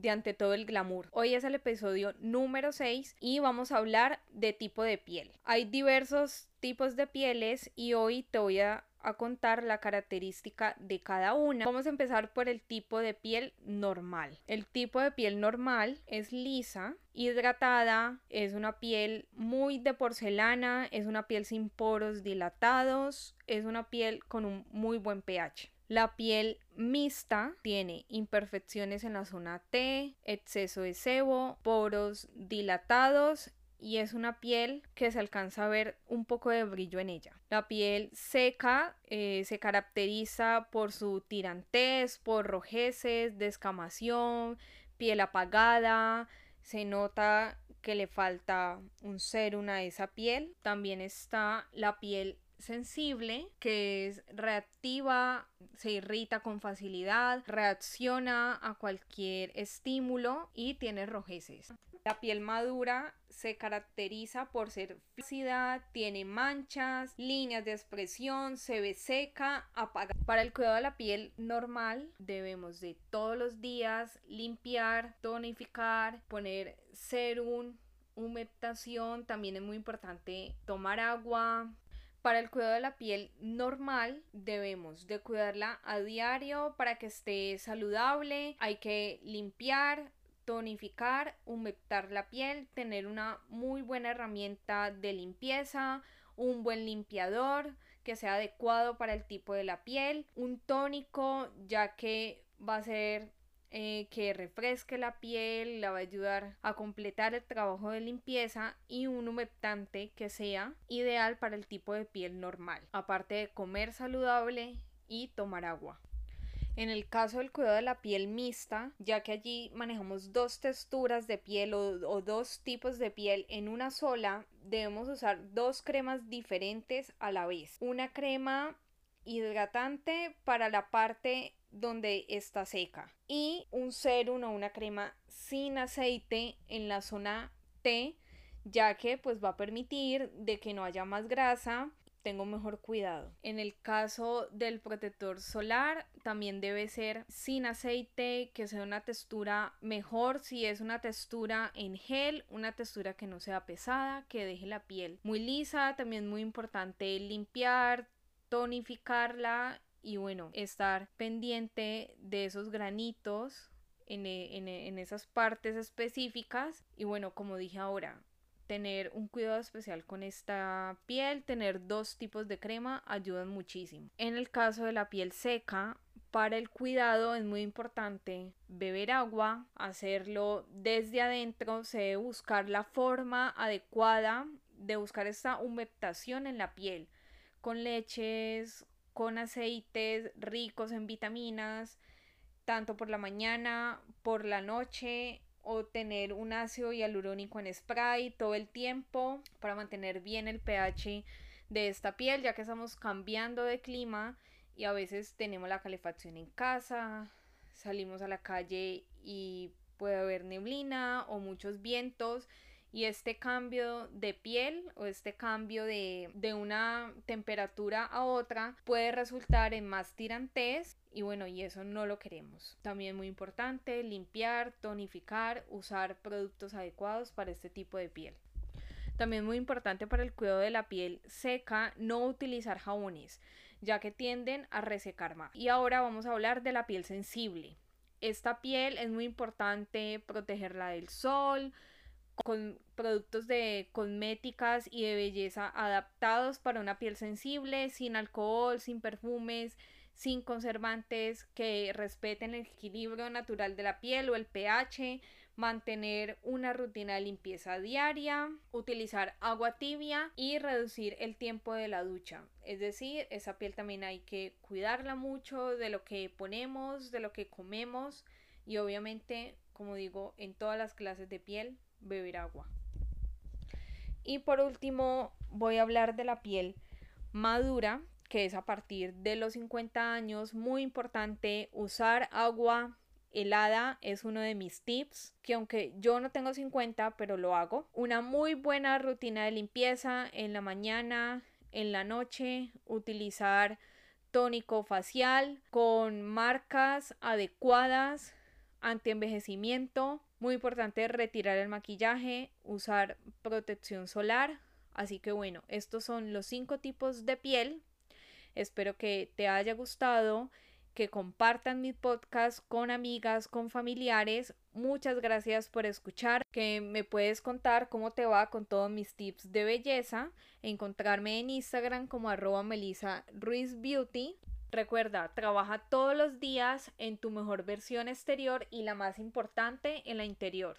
de Ante todo el glamour. Hoy es el episodio número 6 y vamos a hablar de tipo de piel. Hay diversos tipos de pieles y hoy te voy a, a, contar la característica de cada una. Vamos a empezar por el tipo de piel normal. El tipo de piel normal es lisa, hidratada, es una piel muy de porcelana, es una piel sin poros dilatados, es una piel con un muy buen pH. La piel mixta tiene imperfecciones en la zona T, exceso de sebo, poros dilatados y es una piel que se alcanza a ver un poco de brillo en ella. La piel seca eh, se caracteriza por su tirantez, por rojeces, descamación, piel apagada, se nota que le falta un serum a esa piel. También está la piel sensible, que es reactiva, se irrita con facilidad, reacciona a cualquier estímulo y tiene rojeces. La piel madura se caracteriza por ser flacidad, tiene manchas, líneas de expresión, se ve seca, apagada. Para el cuidado de la piel normal debemos de todos los días limpiar, tonificar, poner serum, humectación, también es muy importante tomar agua, para el cuidado de la piel normal debemos de cuidarla a diario para que esté saludable. Hay que limpiar, tonificar, humectar la piel, tener una muy buena herramienta de limpieza, un buen limpiador que sea adecuado para el tipo de la piel, un tónico ya que va a ser eh, que refresque la piel, la va a ayudar a completar el trabajo de limpieza y un humectante que sea ideal para el tipo de piel normal, aparte de comer saludable y tomar agua. En el caso del cuidado de la piel mixta, ya que allí manejamos dos texturas de piel o, o, dos tipos de piel en una sola, debemos usar dos cremas diferentes a la vez. Una crema hidratante para la parte donde está seca. Y un serum o una crema sin aceite en la zona T ya que pues va a permitir de que no haya más grasa. Tengo mejor cuidado. En el caso del protector solar también debe ser sin aceite, que sea una textura mejor. Si es una textura en gel, una textura que no sea pesada, que deje la piel muy lisa, también muy importante limpiar, tonificarla y bueno, estar pendiente de esos granitos en, en, en, esas partes específicas y bueno, como dije ahora, tener un cuidado especial con esta piel, tener dos tipos de crema ayudan muchísimo. En el caso de la piel seca, para el cuidado es muy importante beber agua, hacerlo desde adentro, se debe buscar la forma adecuada de buscar esta humectación en la piel con leches, con aceites ricos en vitaminas, tanto por la mañana, por la noche, o tener un ácido hialurónico en spray todo el tiempo para mantener bien el pH de esta piel, ya que estamos cambiando de clima y a veces tenemos la calefacción en casa, salimos a la calle y puede haber neblina o muchos vientos y este cambio de piel o este cambio de, de, una temperatura a otra puede resultar en más tirantez y bueno, y eso no lo queremos. También muy importante limpiar, tonificar, usar productos adecuados para este tipo de piel. También muy importante para el cuidado de la piel seca no utilizar jabones, ya que tienden a resecar más. Y ahora vamos a hablar de la piel sensible. Esta piel es muy importante protegerla del sol, con productos de cosméticas y de belleza adaptados para una piel sensible, sin alcohol, sin perfumes, sin conservantes, que respeten el equilibrio natural de la piel o el pH, mantener una rutina de limpieza diaria, utilizar agua tibia y reducir el tiempo de la ducha. Es decir, esa piel también hay que cuidarla mucho de lo que ponemos, de lo que comemos y obviamente, como digo, en todas las clases de piel beber agua. Y por último voy a hablar de la piel madura, que es a partir de los 50 años. Muy importante usar agua helada es uno de mis tips, que aunque yo no tengo 50, pero lo hago. Una muy buena rutina de limpieza en la mañana, en la noche, utilizar tónico facial con marcas adecuadas ante envejecimiento. Muy importante retirar el maquillaje, usar protección solar. Así que bueno, estos son los cinco tipos de piel. Espero que te haya gustado que compartan mi podcast con amigas, con familiares. Muchas gracias por escuchar, que me puedes contar cómo te va con todos mis tips de belleza. Encontrarme en Instagram como arroba Melissa Ruiz Beauty. Recuerda, trabaja todos los días en tu mejor versión exterior y la más importante en la interior.